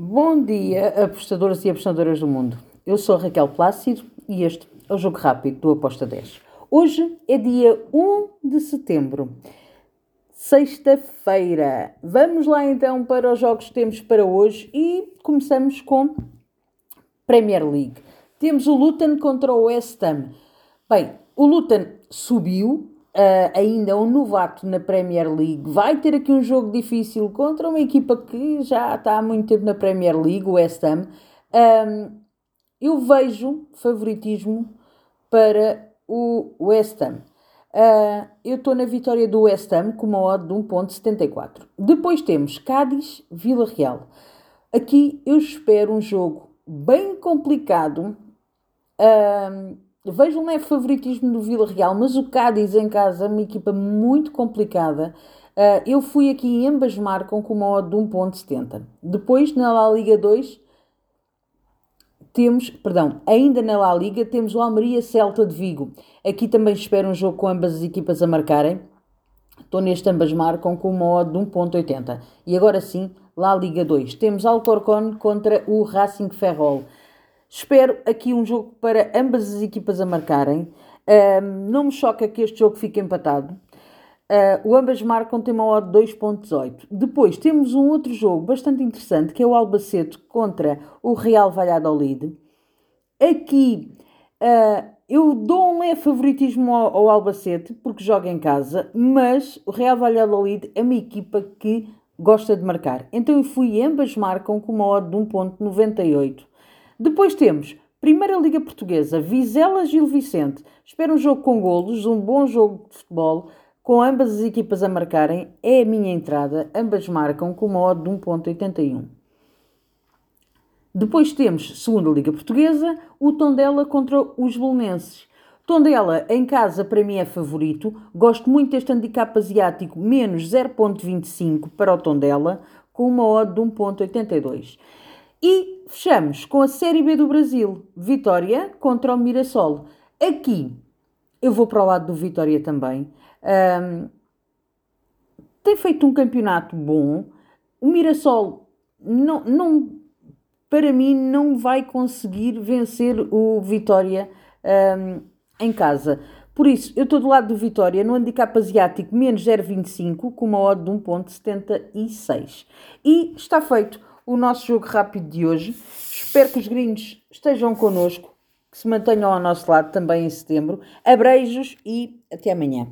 Bom dia, apostadoras e apostadoras do mundo. Eu sou Raquel Plácido e este é o Jogo Rápido do Aposta 10. Hoje é dia 1 de setembro, sexta-feira. Vamos lá então para os jogos que temos para hoje e começamos com Premier League. Temos o Luton contra o West Ham. Bem, o Luton subiu, Uh, ainda um novato na Premier League, vai ter aqui um jogo difícil contra uma equipa que já está há muito tempo na Premier League, o West Ham. Um, eu vejo favoritismo para o West Ham. Uh, eu estou na vitória do West Ham com uma odd de 1.74. Depois temos Cádiz, Vila Real. Aqui eu espero um jogo bem complicado. Vejo um leve favoritismo do Vila Real, mas o Cádiz em casa é uma equipa muito complicada. Uh, eu fui aqui e ambas marcam com uma odd de 1.70. Depois, na La Liga 2, temos, perdão, ainda na La Liga, temos o Almeria Celta de Vigo. Aqui também espero um jogo com ambas as equipas a marcarem. Estou neste ambas marcam com uma odd de 1.80. E agora sim, La Liga 2. Temos Alcorcón contra o Racing Ferrol. Espero aqui um jogo para ambas as equipas a marcarem. Não me choca que este jogo fique empatado. Uh, o ambas marcam tem uma odd 2.18. Depois temos um outro jogo bastante interessante que é o Albacete contra o Real Valladolid. Aqui uh, eu dou um leve favoritismo ao, ao, Albacete porque joga em casa, mas o Real Valladolid é uma equipa que gosta de marcar. Então eu fui ambas marcam com uma odd de 1.98. Depois temos Primeira Liga Portuguesa, Vizela Gil Vicente. Espero um jogo com golos, um bom jogo de futebol, com ambas as equipas a marcarem. É a minha entrada, ambas marcam com uma odd de 1.81. Depois temos Segunda Liga Portuguesa, o Tondela contra os Belenenses. Tondela em casa para mim é favorito. Gosto muito deste handicap asiático, menos 0.25 para o Tondela, com uma odd de 1.82. E fechamos com a Série B do Brasil, Vitória contra o Mirassol. Aqui eu vou para o lado do Vitória também. Um, tem feito um campeonato bom. O Mirassol não, não, para mim não vai conseguir vencer o Vitória um, em casa. Por isso, eu estou do lado do Vitória no handicap asiático menos 0,25 com uma odd de 1,76. E está feito o nosso jogo rápido de hoje. Espero que os gringos estejam connosco, que se mantenham ao nosso lado também em setembro. Abreijos e até amanhã.